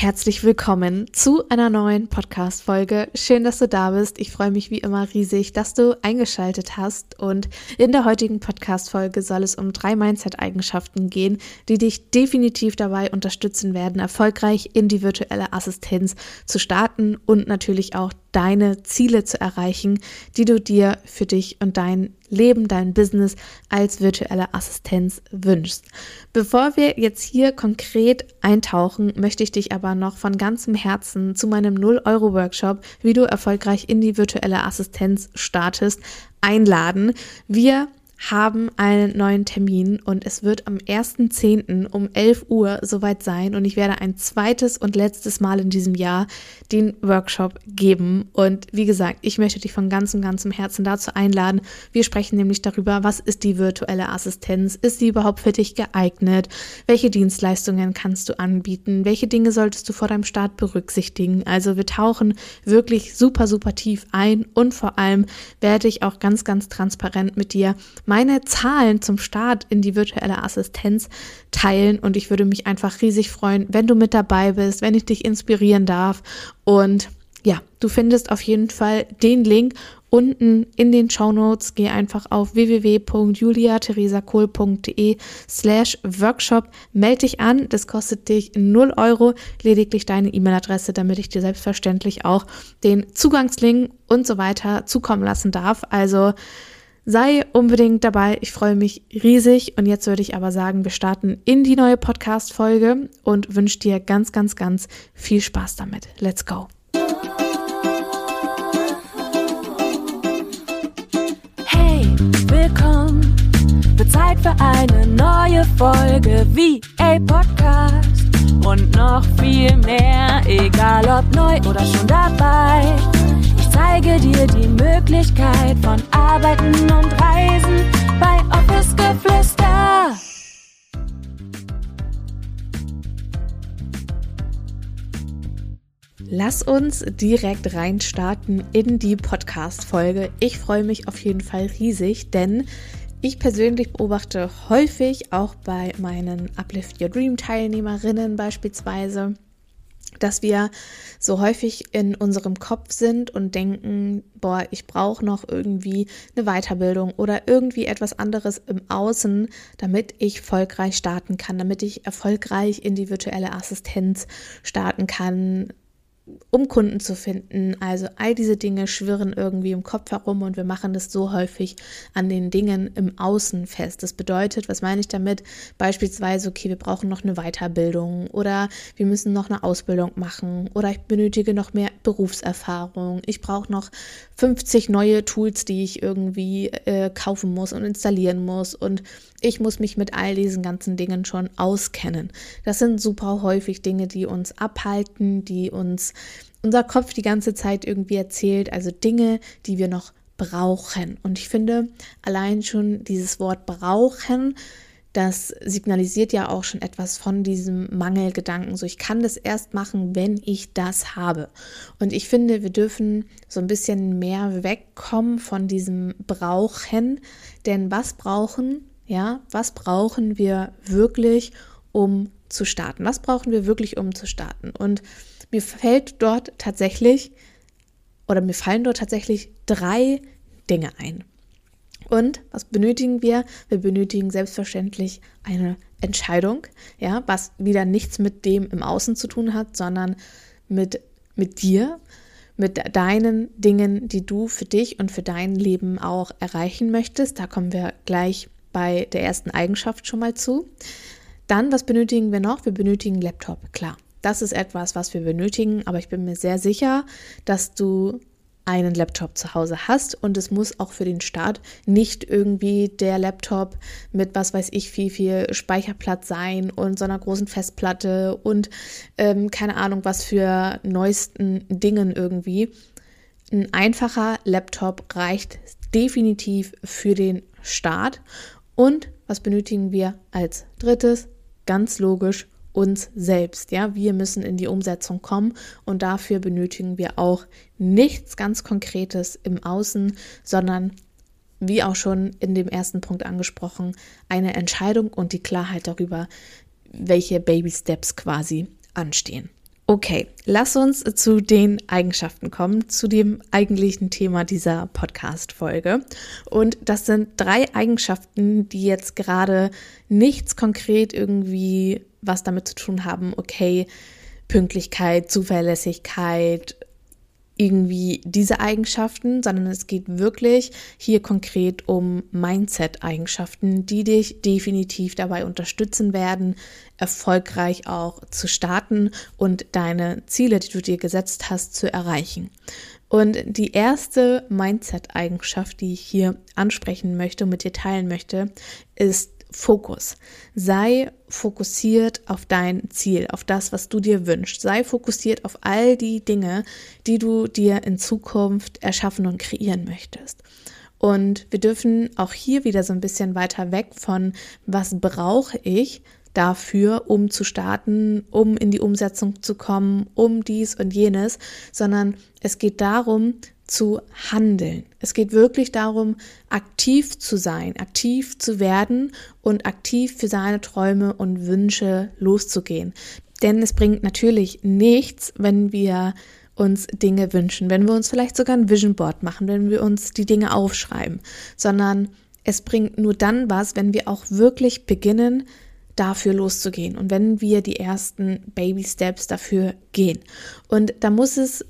Herzlich willkommen zu einer neuen Podcast-Folge. Schön, dass du da bist. Ich freue mich wie immer riesig, dass du eingeschaltet hast. Und in der heutigen Podcast-Folge soll es um drei Mindset-Eigenschaften gehen, die dich definitiv dabei unterstützen werden, erfolgreich in die virtuelle Assistenz zu starten und natürlich auch deine Ziele zu erreichen, die du dir für dich und dein Leben, dein Business als virtuelle Assistenz wünschst. Bevor wir jetzt hier konkret eintauchen, möchte ich dich aber noch von ganzem Herzen zu meinem 0-Euro-Workshop, wie du erfolgreich in die virtuelle Assistenz startest, einladen. Wir haben einen neuen Termin und es wird am 1.10. um 11 Uhr soweit sein und ich werde ein zweites und letztes Mal in diesem Jahr den Workshop geben. Und wie gesagt, ich möchte dich von ganzem, ganzem Herzen dazu einladen. Wir sprechen nämlich darüber, was ist die virtuelle Assistenz? Ist sie überhaupt für dich geeignet? Welche Dienstleistungen kannst du anbieten? Welche Dinge solltest du vor deinem Start berücksichtigen? Also wir tauchen wirklich super, super tief ein und vor allem werde ich auch ganz, ganz transparent mit dir meine Zahlen zum Start in die virtuelle Assistenz teilen und ich würde mich einfach riesig freuen, wenn du mit dabei bist, wenn ich dich inspirieren darf und ja, du findest auf jeden Fall den Link unten in den Show Notes. Geh einfach auf www.juliatheresakohl.de slash Workshop. Melde dich an. Das kostet dich 0 Euro. Lediglich deine E-Mail-Adresse, damit ich dir selbstverständlich auch den Zugangslink und so weiter zukommen lassen darf. Also Sei unbedingt dabei. Ich freue mich riesig. Und jetzt würde ich aber sagen, wir starten in die neue Podcast-Folge und wünsche dir ganz, ganz, ganz viel Spaß damit. Let's go. Hey, willkommen. Wird Zeit für eine neue Folge wie a Podcast. Und noch viel mehr, egal ob neu oder schon dabei dir die Möglichkeit von Arbeiten und Reisen bei Office Geflüster. Lass uns direkt reinstarten in die Podcast-Folge. Ich freue mich auf jeden Fall riesig, denn ich persönlich beobachte häufig auch bei meinen Uplift Your Dream Teilnehmerinnen beispielsweise, dass wir so häufig in unserem Kopf sind und denken, boah, ich brauche noch irgendwie eine Weiterbildung oder irgendwie etwas anderes im Außen, damit ich erfolgreich starten kann, damit ich erfolgreich in die virtuelle Assistenz starten kann, um Kunden zu finden. Also all diese Dinge schwirren irgendwie im Kopf herum und wir machen das so häufig an den Dingen im Außen fest. Das bedeutet, was meine ich damit? Beispielsweise, okay, wir brauchen noch eine Weiterbildung oder wir müssen noch eine Ausbildung machen oder ich benötige noch mehr Berufserfahrung. Ich brauche noch 50 neue Tools, die ich irgendwie äh, kaufen muss und installieren muss und ich muss mich mit all diesen ganzen Dingen schon auskennen. Das sind super häufig Dinge, die uns abhalten, die uns unser Kopf die ganze Zeit irgendwie erzählt, also Dinge, die wir noch brauchen. Und ich finde, allein schon dieses Wort brauchen, das signalisiert ja auch schon etwas von diesem Mangelgedanken. So, ich kann das erst machen, wenn ich das habe. Und ich finde, wir dürfen so ein bisschen mehr wegkommen von diesem Brauchen. Denn was brauchen ja, was brauchen wir wirklich, um zu starten? Was brauchen wir wirklich, um zu starten? Und mir fällt dort tatsächlich oder mir fallen dort tatsächlich drei Dinge ein. Und was benötigen wir? Wir benötigen selbstverständlich eine Entscheidung, ja, was wieder nichts mit dem im Außen zu tun hat, sondern mit, mit dir, mit deinen Dingen, die du für dich und für dein Leben auch erreichen möchtest. Da kommen wir gleich bei der ersten Eigenschaft schon mal zu. Dann, was benötigen wir noch? Wir benötigen Laptop, klar. Das ist etwas, was wir benötigen, aber ich bin mir sehr sicher, dass du einen Laptop zu Hause hast und es muss auch für den Start nicht irgendwie der Laptop mit was weiß ich viel, viel Speicherplatz sein und so einer großen Festplatte und ähm, keine Ahnung was für neuesten Dingen irgendwie. Ein einfacher Laptop reicht definitiv für den Start und was benötigen wir als drittes? Ganz logisch uns selbst. Ja, wir müssen in die Umsetzung kommen und dafür benötigen wir auch nichts ganz Konkretes im Außen, sondern wie auch schon in dem ersten Punkt angesprochen, eine Entscheidung und die Klarheit darüber, welche Baby Steps quasi anstehen. Okay, lass uns zu den Eigenschaften kommen, zu dem eigentlichen Thema dieser Podcast-Folge. Und das sind drei Eigenschaften, die jetzt gerade nichts konkret irgendwie was damit zu tun haben, okay, Pünktlichkeit, Zuverlässigkeit, irgendwie diese Eigenschaften, sondern es geht wirklich hier konkret um Mindset-Eigenschaften, die dich definitiv dabei unterstützen werden, erfolgreich auch zu starten und deine Ziele, die du dir gesetzt hast, zu erreichen. Und die erste Mindset-Eigenschaft, die ich hier ansprechen möchte und mit dir teilen möchte, ist Fokus. Sei fokussiert auf dein Ziel, auf das, was du dir wünschst. Sei fokussiert auf all die Dinge, die du dir in Zukunft erschaffen und kreieren möchtest. Und wir dürfen auch hier wieder so ein bisschen weiter weg von, was brauche ich dafür, um zu starten, um in die Umsetzung zu kommen, um dies und jenes, sondern es geht darum, zu handeln. Es geht wirklich darum, aktiv zu sein, aktiv zu werden und aktiv für seine Träume und Wünsche loszugehen. Denn es bringt natürlich nichts, wenn wir uns Dinge wünschen, wenn wir uns vielleicht sogar ein Vision Board machen, wenn wir uns die Dinge aufschreiben, sondern es bringt nur dann was, wenn wir auch wirklich beginnen, dafür loszugehen und wenn wir die ersten Baby Steps dafür gehen. Und da muss es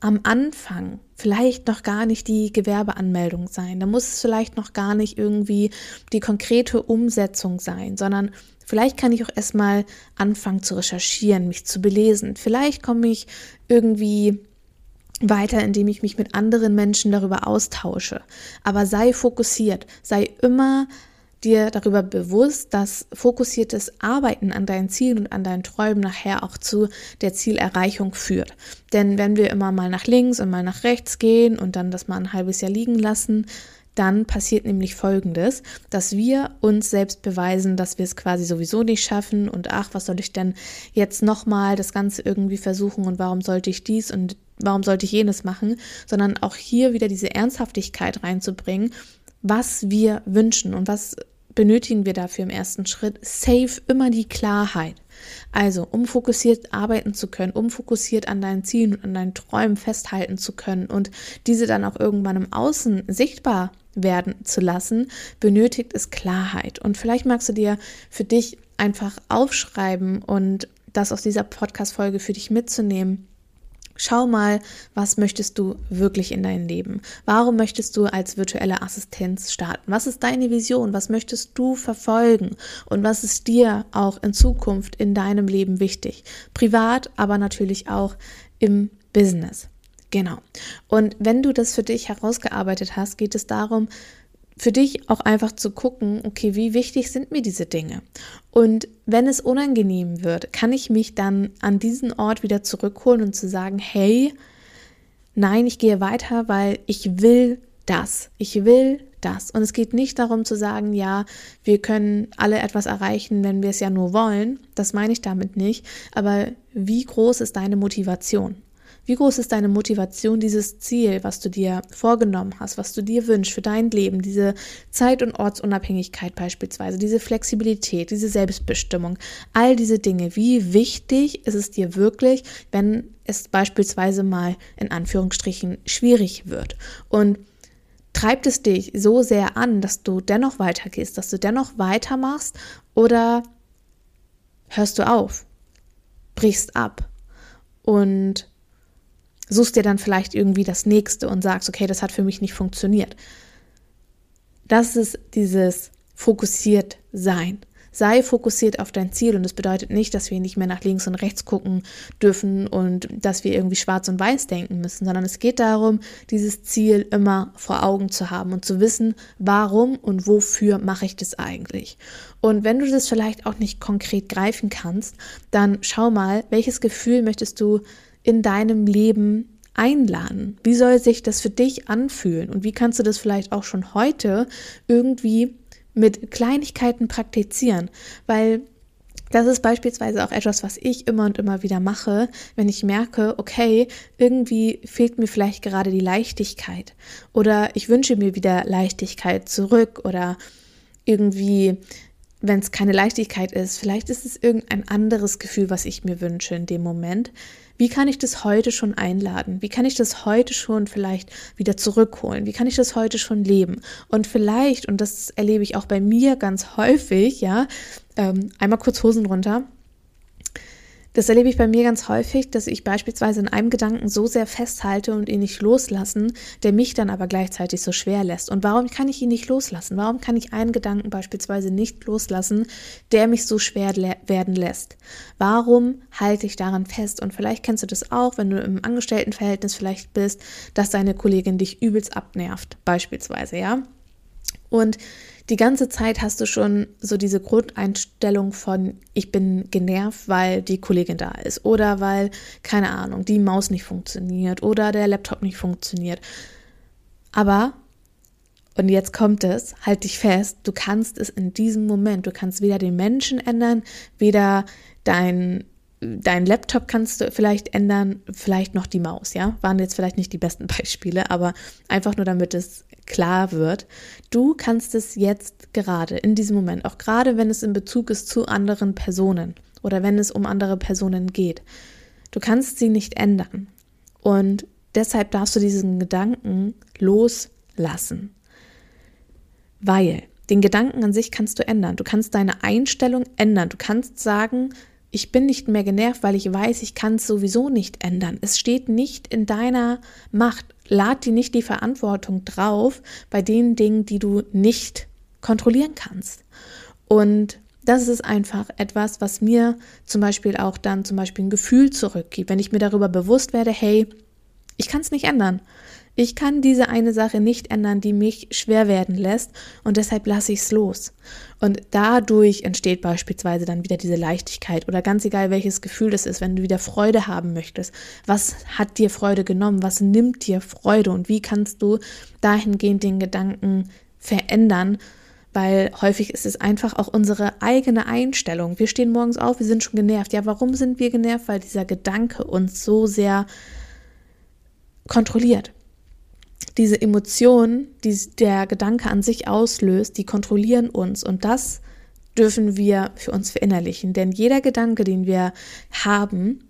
am Anfang vielleicht noch gar nicht die Gewerbeanmeldung sein. Da muss es vielleicht noch gar nicht irgendwie die konkrete Umsetzung sein, sondern vielleicht kann ich auch erstmal anfangen zu recherchieren, mich zu belesen. Vielleicht komme ich irgendwie weiter, indem ich mich mit anderen Menschen darüber austausche. Aber sei fokussiert, sei immer dir darüber bewusst, dass fokussiertes Arbeiten an deinen Zielen und an deinen Träumen nachher auch zu der Zielerreichung führt. Denn wenn wir immer mal nach links und mal nach rechts gehen und dann das mal ein halbes Jahr liegen lassen, dann passiert nämlich Folgendes, dass wir uns selbst beweisen, dass wir es quasi sowieso nicht schaffen und ach, was soll ich denn jetzt nochmal das Ganze irgendwie versuchen und warum sollte ich dies und warum sollte ich jenes machen, sondern auch hier wieder diese Ernsthaftigkeit reinzubringen, was wir wünschen und was benötigen wir dafür im ersten Schritt safe immer die Klarheit. Also, um fokussiert arbeiten zu können, um fokussiert an deinen Zielen und an deinen Träumen festhalten zu können und diese dann auch irgendwann im Außen sichtbar werden zu lassen, benötigt es Klarheit. Und vielleicht magst du dir für dich einfach aufschreiben und das aus dieser Podcast-Folge für dich mitzunehmen Schau mal, was möchtest du wirklich in deinem Leben? Warum möchtest du als virtuelle Assistenz starten? Was ist deine Vision? Was möchtest du verfolgen? Und was ist dir auch in Zukunft in deinem Leben wichtig? Privat, aber natürlich auch im Business. Genau. Und wenn du das für dich herausgearbeitet hast, geht es darum, für dich auch einfach zu gucken, okay, wie wichtig sind mir diese Dinge? Und wenn es unangenehm wird, kann ich mich dann an diesen Ort wieder zurückholen und zu sagen, hey, nein, ich gehe weiter, weil ich will das. Ich will das. Und es geht nicht darum zu sagen, ja, wir können alle etwas erreichen, wenn wir es ja nur wollen. Das meine ich damit nicht. Aber wie groß ist deine Motivation? Wie groß ist deine Motivation, dieses Ziel, was du dir vorgenommen hast, was du dir wünschst für dein Leben, diese Zeit- und Ortsunabhängigkeit beispielsweise, diese Flexibilität, diese Selbstbestimmung, all diese Dinge. Wie wichtig ist es dir wirklich, wenn es beispielsweise mal in Anführungsstrichen schwierig wird? Und treibt es dich so sehr an, dass du dennoch weitergehst, dass du dennoch weitermachst oder hörst du auf, brichst ab und suchst dir dann vielleicht irgendwie das nächste und sagst, okay, das hat für mich nicht funktioniert. Das ist dieses fokussiert sein. Sei fokussiert auf dein Ziel und das bedeutet nicht, dass wir nicht mehr nach links und rechts gucken dürfen und dass wir irgendwie schwarz und weiß denken müssen, sondern es geht darum, dieses Ziel immer vor Augen zu haben und zu wissen, warum und wofür mache ich das eigentlich. Und wenn du das vielleicht auch nicht konkret greifen kannst, dann schau mal, welches Gefühl möchtest du in deinem Leben einladen? Wie soll sich das für dich anfühlen? Und wie kannst du das vielleicht auch schon heute irgendwie mit Kleinigkeiten praktizieren? Weil das ist beispielsweise auch etwas, was ich immer und immer wieder mache, wenn ich merke, okay, irgendwie fehlt mir vielleicht gerade die Leichtigkeit oder ich wünsche mir wieder Leichtigkeit zurück oder irgendwie wenn es keine Leichtigkeit ist, vielleicht ist es irgendein anderes Gefühl, was ich mir wünsche in dem Moment. Wie kann ich das heute schon einladen? Wie kann ich das heute schon vielleicht wieder zurückholen? Wie kann ich das heute schon leben? Und vielleicht, und das erlebe ich auch bei mir ganz häufig, ja, ähm, einmal kurz Hosen runter, das erlebe ich bei mir ganz häufig, dass ich beispielsweise in einem Gedanken so sehr festhalte und ihn nicht loslassen, der mich dann aber gleichzeitig so schwer lässt. Und warum kann ich ihn nicht loslassen? Warum kann ich einen Gedanken beispielsweise nicht loslassen, der mich so schwer werden lässt? Warum halte ich daran fest? Und vielleicht kennst du das auch, wenn du im Angestelltenverhältnis vielleicht bist, dass deine Kollegin dich übelst abnervt, beispielsweise, ja? Und die ganze Zeit hast du schon so diese Grundeinstellung von, ich bin genervt, weil die Kollegin da ist oder weil, keine Ahnung, die Maus nicht funktioniert oder der Laptop nicht funktioniert. Aber, und jetzt kommt es, halt dich fest, du kannst es in diesem Moment, du kannst weder den Menschen ändern, weder dein dein Laptop kannst du vielleicht ändern, vielleicht noch die Maus, ja? Waren jetzt vielleicht nicht die besten Beispiele, aber einfach nur damit es klar wird, du kannst es jetzt gerade, in diesem Moment, auch gerade wenn es in Bezug ist zu anderen Personen oder wenn es um andere Personen geht, du kannst sie nicht ändern. Und deshalb darfst du diesen Gedanken loslassen. Weil den Gedanken an sich kannst du ändern. Du kannst deine Einstellung ändern. Du kannst sagen, ich bin nicht mehr genervt, weil ich weiß, ich kann es sowieso nicht ändern. Es steht nicht in deiner Macht lad dir nicht die Verantwortung drauf bei den Dingen, die du nicht kontrollieren kannst. Und das ist einfach etwas, was mir zum Beispiel auch dann zum Beispiel ein Gefühl zurückgibt, wenn ich mir darüber bewusst werde, hey, ich kann es nicht ändern. Ich kann diese eine Sache nicht ändern, die mich schwer werden lässt und deshalb lasse ich es los. Und dadurch entsteht beispielsweise dann wieder diese Leichtigkeit oder ganz egal welches Gefühl das ist, wenn du wieder Freude haben möchtest. Was hat dir Freude genommen? Was nimmt dir Freude? Und wie kannst du dahingehend den Gedanken verändern? Weil häufig ist es einfach auch unsere eigene Einstellung. Wir stehen morgens auf, wir sind schon genervt. Ja, warum sind wir genervt? Weil dieser Gedanke uns so sehr kontrolliert diese Emotion, die der Gedanke an sich auslöst, die kontrollieren uns und das dürfen wir für uns verinnerlichen. Denn jeder Gedanke, den wir haben,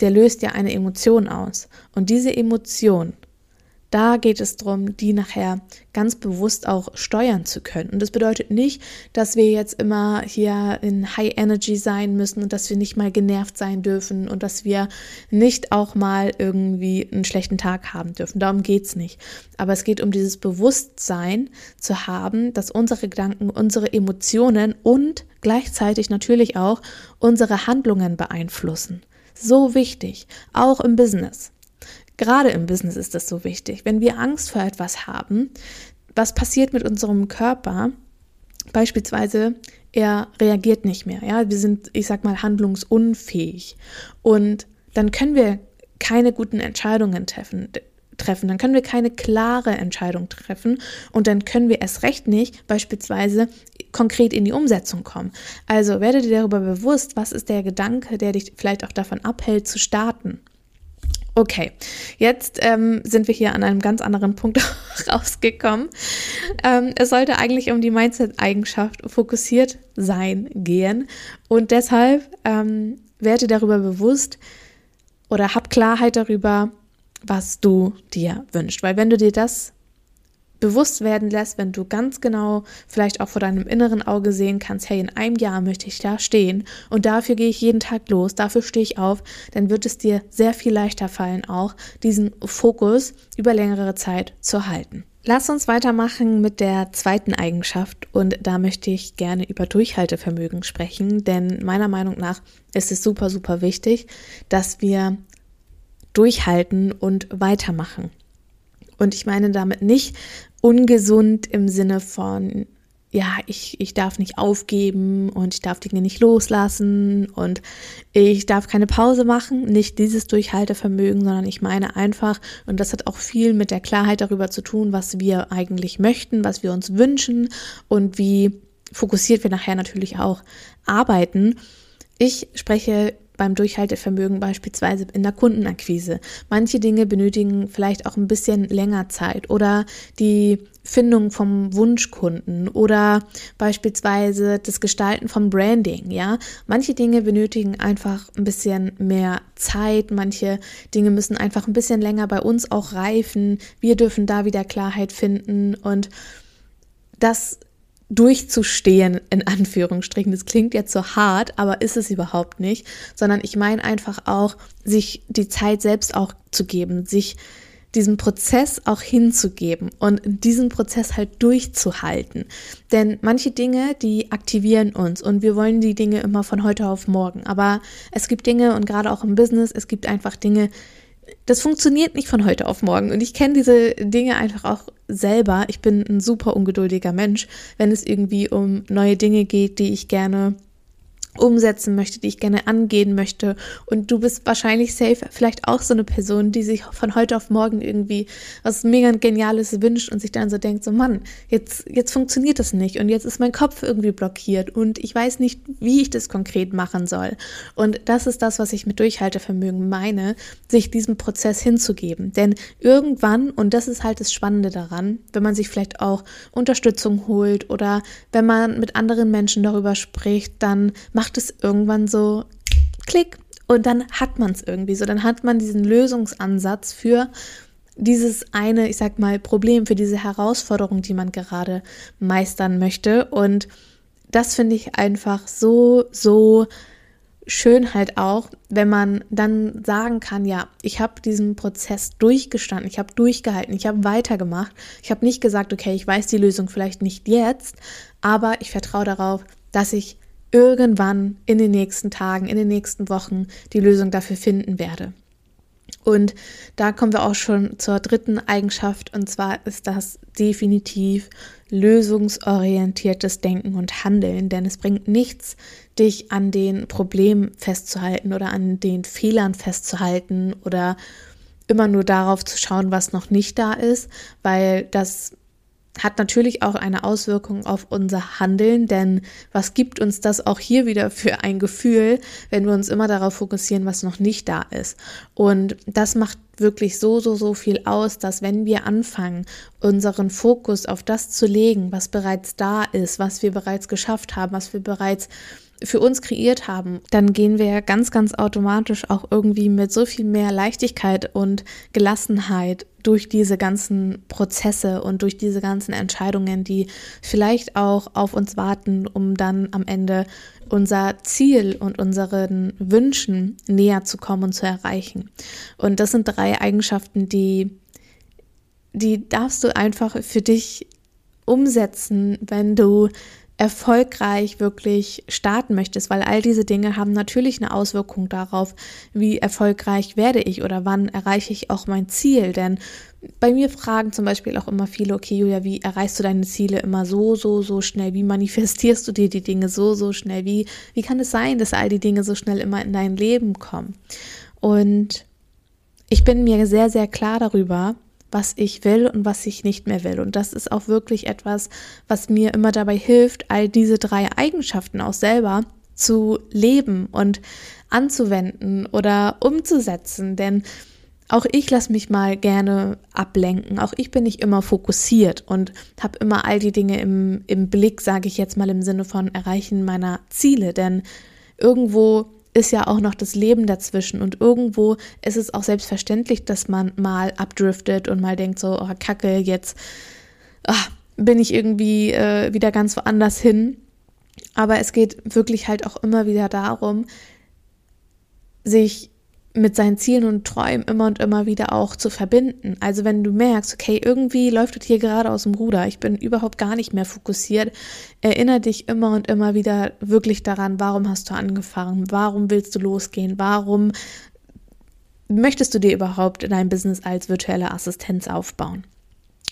der löst ja eine Emotion aus. Und diese Emotion, da geht es darum, die nachher ganz bewusst auch steuern zu können. Und das bedeutet nicht, dass wir jetzt immer hier in High Energy sein müssen und dass wir nicht mal genervt sein dürfen und dass wir nicht auch mal irgendwie einen schlechten Tag haben dürfen. Darum geht es nicht. Aber es geht um dieses Bewusstsein zu haben, dass unsere Gedanken, unsere Emotionen und gleichzeitig natürlich auch unsere Handlungen beeinflussen. So wichtig, auch im Business. Gerade im Business ist das so wichtig. Wenn wir Angst vor etwas haben, was passiert mit unserem Körper? Beispielsweise, er reagiert nicht mehr. Ja, wir sind, ich sag mal, handlungsunfähig. Und dann können wir keine guten Entscheidungen treffen treffen, dann können wir keine klare Entscheidung treffen und dann können wir erst recht nicht beispielsweise konkret in die Umsetzung kommen. Also werde dir darüber bewusst, was ist der Gedanke, der dich vielleicht auch davon abhält zu starten. Okay, jetzt ähm, sind wir hier an einem ganz anderen Punkt rausgekommen. Ähm, es sollte eigentlich um die Mindset-Eigenschaft fokussiert sein gehen. Und deshalb ähm, werde darüber bewusst oder hab Klarheit darüber, was du dir wünschst. Weil wenn du dir das bewusst werden lässt, wenn du ganz genau vielleicht auch vor deinem inneren Auge sehen kannst, hey, in einem Jahr möchte ich da stehen und dafür gehe ich jeden Tag los, dafür stehe ich auf, dann wird es dir sehr viel leichter fallen, auch diesen Fokus über längere Zeit zu halten. Lass uns weitermachen mit der zweiten Eigenschaft und da möchte ich gerne über Durchhaltevermögen sprechen, denn meiner Meinung nach ist es super, super wichtig, dass wir durchhalten und weitermachen. Und ich meine damit nicht ungesund im Sinne von, ja, ich, ich darf nicht aufgeben und ich darf Dinge nicht loslassen und ich darf keine Pause machen. Nicht dieses Durchhaltevermögen, sondern ich meine einfach, und das hat auch viel mit der Klarheit darüber zu tun, was wir eigentlich möchten, was wir uns wünschen und wie fokussiert wir nachher natürlich auch arbeiten. Ich spreche beim Durchhaltevermögen beispielsweise in der Kundenakquise. Manche Dinge benötigen vielleicht auch ein bisschen länger Zeit oder die Findung vom Wunschkunden oder beispielsweise das Gestalten vom Branding, ja. Manche Dinge benötigen einfach ein bisschen mehr Zeit, manche Dinge müssen einfach ein bisschen länger bei uns auch reifen. Wir dürfen da wieder Klarheit finden und das durchzustehen, in Anführungsstrichen. Das klingt jetzt so hart, aber ist es überhaupt nicht, sondern ich meine einfach auch, sich die Zeit selbst auch zu geben, sich diesen Prozess auch hinzugeben und diesen Prozess halt durchzuhalten. Denn manche Dinge, die aktivieren uns und wir wollen die Dinge immer von heute auf morgen. Aber es gibt Dinge und gerade auch im Business, es gibt einfach Dinge, das funktioniert nicht von heute auf morgen. Und ich kenne diese Dinge einfach auch selber. Ich bin ein super ungeduldiger Mensch, wenn es irgendwie um neue Dinge geht, die ich gerne umsetzen möchte, die ich gerne angehen möchte. Und du bist wahrscheinlich safe vielleicht auch so eine Person, die sich von heute auf morgen irgendwie was mega Geniales wünscht und sich dann so denkt, so Mann, jetzt, jetzt funktioniert das nicht und jetzt ist mein Kopf irgendwie blockiert und ich weiß nicht, wie ich das konkret machen soll. Und das ist das, was ich mit Durchhaltevermögen meine, sich diesem Prozess hinzugeben. Denn irgendwann, und das ist halt das Spannende daran, wenn man sich vielleicht auch Unterstützung holt oder wenn man mit anderen Menschen darüber spricht, dann macht macht es irgendwann so Klick und dann hat man es irgendwie so. Dann hat man diesen Lösungsansatz für dieses eine, ich sag mal, Problem, für diese Herausforderung, die man gerade meistern möchte. Und das finde ich einfach so, so schön halt auch, wenn man dann sagen kann, ja, ich habe diesen Prozess durchgestanden, ich habe durchgehalten, ich habe weitergemacht. Ich habe nicht gesagt, okay, ich weiß die Lösung vielleicht nicht jetzt, aber ich vertraue darauf, dass ich irgendwann in den nächsten Tagen, in den nächsten Wochen die Lösung dafür finden werde. Und da kommen wir auch schon zur dritten Eigenschaft, und zwar ist das definitiv lösungsorientiertes Denken und Handeln, denn es bringt nichts, dich an den Problemen festzuhalten oder an den Fehlern festzuhalten oder immer nur darauf zu schauen, was noch nicht da ist, weil das hat natürlich auch eine Auswirkung auf unser Handeln, denn was gibt uns das auch hier wieder für ein Gefühl, wenn wir uns immer darauf fokussieren, was noch nicht da ist? Und das macht wirklich so, so, so viel aus, dass wenn wir anfangen, unseren Fokus auf das zu legen, was bereits da ist, was wir bereits geschafft haben, was wir bereits für uns kreiert haben, dann gehen wir ganz, ganz automatisch auch irgendwie mit so viel mehr Leichtigkeit und Gelassenheit durch diese ganzen Prozesse und durch diese ganzen Entscheidungen, die vielleicht auch auf uns warten, um dann am Ende unser Ziel und unseren Wünschen näher zu kommen und zu erreichen. Und das sind drei Eigenschaften, die, die darfst du einfach für dich umsetzen, wenn du erfolgreich wirklich starten möchtest, weil all diese Dinge haben natürlich eine Auswirkung darauf, wie erfolgreich werde ich oder wann erreiche ich auch mein Ziel. Denn bei mir fragen zum Beispiel auch immer viele, okay, Julia, wie erreichst du deine Ziele immer so, so, so schnell? Wie manifestierst du dir die Dinge so, so schnell? Wie, wie kann es sein, dass all die Dinge so schnell immer in dein Leben kommen? Und ich bin mir sehr, sehr klar darüber, was ich will und was ich nicht mehr will. Und das ist auch wirklich etwas, was mir immer dabei hilft, all diese drei Eigenschaften auch selber zu leben und anzuwenden oder umzusetzen. Denn auch ich lasse mich mal gerne ablenken. Auch ich bin nicht immer fokussiert und habe immer all die Dinge im, im Blick, sage ich jetzt mal im Sinne von Erreichen meiner Ziele. Denn irgendwo ist ja auch noch das Leben dazwischen und irgendwo ist es auch selbstverständlich, dass man mal abdriftet und mal denkt so, oh Kacke, jetzt ach, bin ich irgendwie äh, wieder ganz woanders hin. Aber es geht wirklich halt auch immer wieder darum, sich mit seinen Zielen und Träumen immer und immer wieder auch zu verbinden. Also wenn du merkst, okay, irgendwie läuft es hier gerade aus dem Ruder, ich bin überhaupt gar nicht mehr fokussiert, erinnere dich immer und immer wieder wirklich daran, warum hast du angefangen, warum willst du losgehen, warum möchtest du dir überhaupt dein Business als virtuelle Assistenz aufbauen.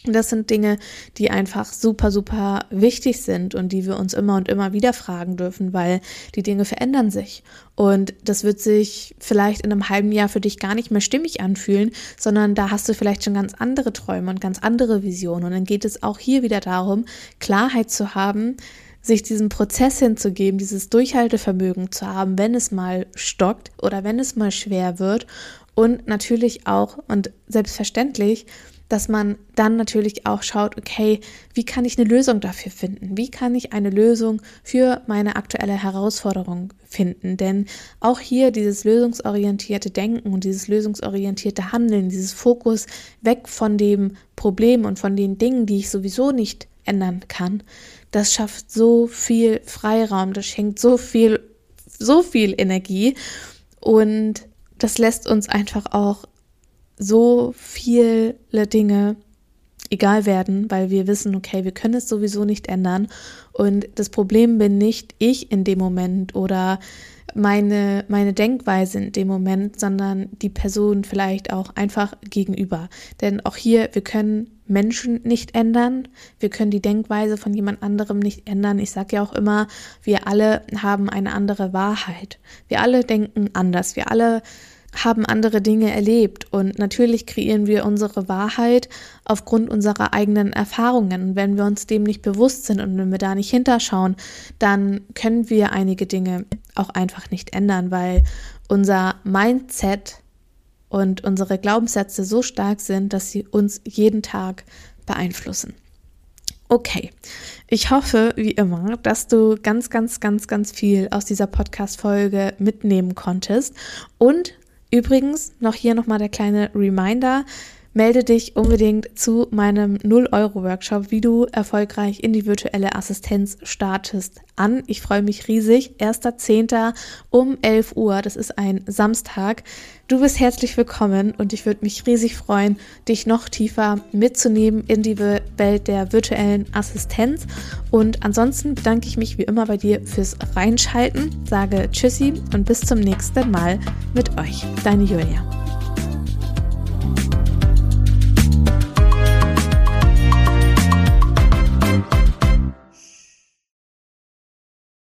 Das sind Dinge, die einfach super, super wichtig sind und die wir uns immer und immer wieder fragen dürfen, weil die Dinge verändern sich. Und das wird sich vielleicht in einem halben Jahr für dich gar nicht mehr stimmig anfühlen, sondern da hast du vielleicht schon ganz andere Träume und ganz andere Visionen. Und dann geht es auch hier wieder darum, Klarheit zu haben, sich diesen Prozess hinzugeben, dieses Durchhaltevermögen zu haben, wenn es mal stockt oder wenn es mal schwer wird und natürlich auch und selbstverständlich dass man dann natürlich auch schaut, okay, wie kann ich eine Lösung dafür finden? Wie kann ich eine Lösung für meine aktuelle Herausforderung finden? Denn auch hier dieses lösungsorientierte Denken und dieses lösungsorientierte Handeln, dieses Fokus weg von dem Problem und von den Dingen, die ich sowieso nicht ändern kann, das schafft so viel Freiraum, das schenkt so viel, so viel Energie und das lässt uns einfach auch so viele Dinge egal werden, weil wir wissen, okay, wir können es sowieso nicht ändern. Und das Problem bin nicht ich in dem Moment oder meine, meine Denkweise in dem Moment, sondern die Person vielleicht auch einfach gegenüber. Denn auch hier, wir können Menschen nicht ändern. Wir können die Denkweise von jemand anderem nicht ändern. Ich sage ja auch immer, wir alle haben eine andere Wahrheit. Wir alle denken anders. Wir alle haben andere Dinge erlebt und natürlich kreieren wir unsere Wahrheit aufgrund unserer eigenen Erfahrungen. Und wenn wir uns dem nicht bewusst sind und wenn wir da nicht hinterschauen, dann können wir einige Dinge auch einfach nicht ändern, weil unser Mindset und unsere Glaubenssätze so stark sind, dass sie uns jeden Tag beeinflussen. Okay, ich hoffe, wie immer, dass du ganz, ganz, ganz, ganz viel aus dieser Podcast-Folge mitnehmen konntest und Übrigens, noch hier nochmal der kleine Reminder. Melde dich unbedingt zu meinem 0-Euro-Workshop, wie du erfolgreich in die virtuelle Assistenz startest, an. Ich freue mich riesig. 1.10. um 11 Uhr, das ist ein Samstag. Du bist herzlich willkommen und ich würde mich riesig freuen, dich noch tiefer mitzunehmen in die Welt der virtuellen Assistenz. Und ansonsten bedanke ich mich wie immer bei dir fürs Reinschalten, sage Tschüssi und bis zum nächsten Mal mit euch. Deine Julia.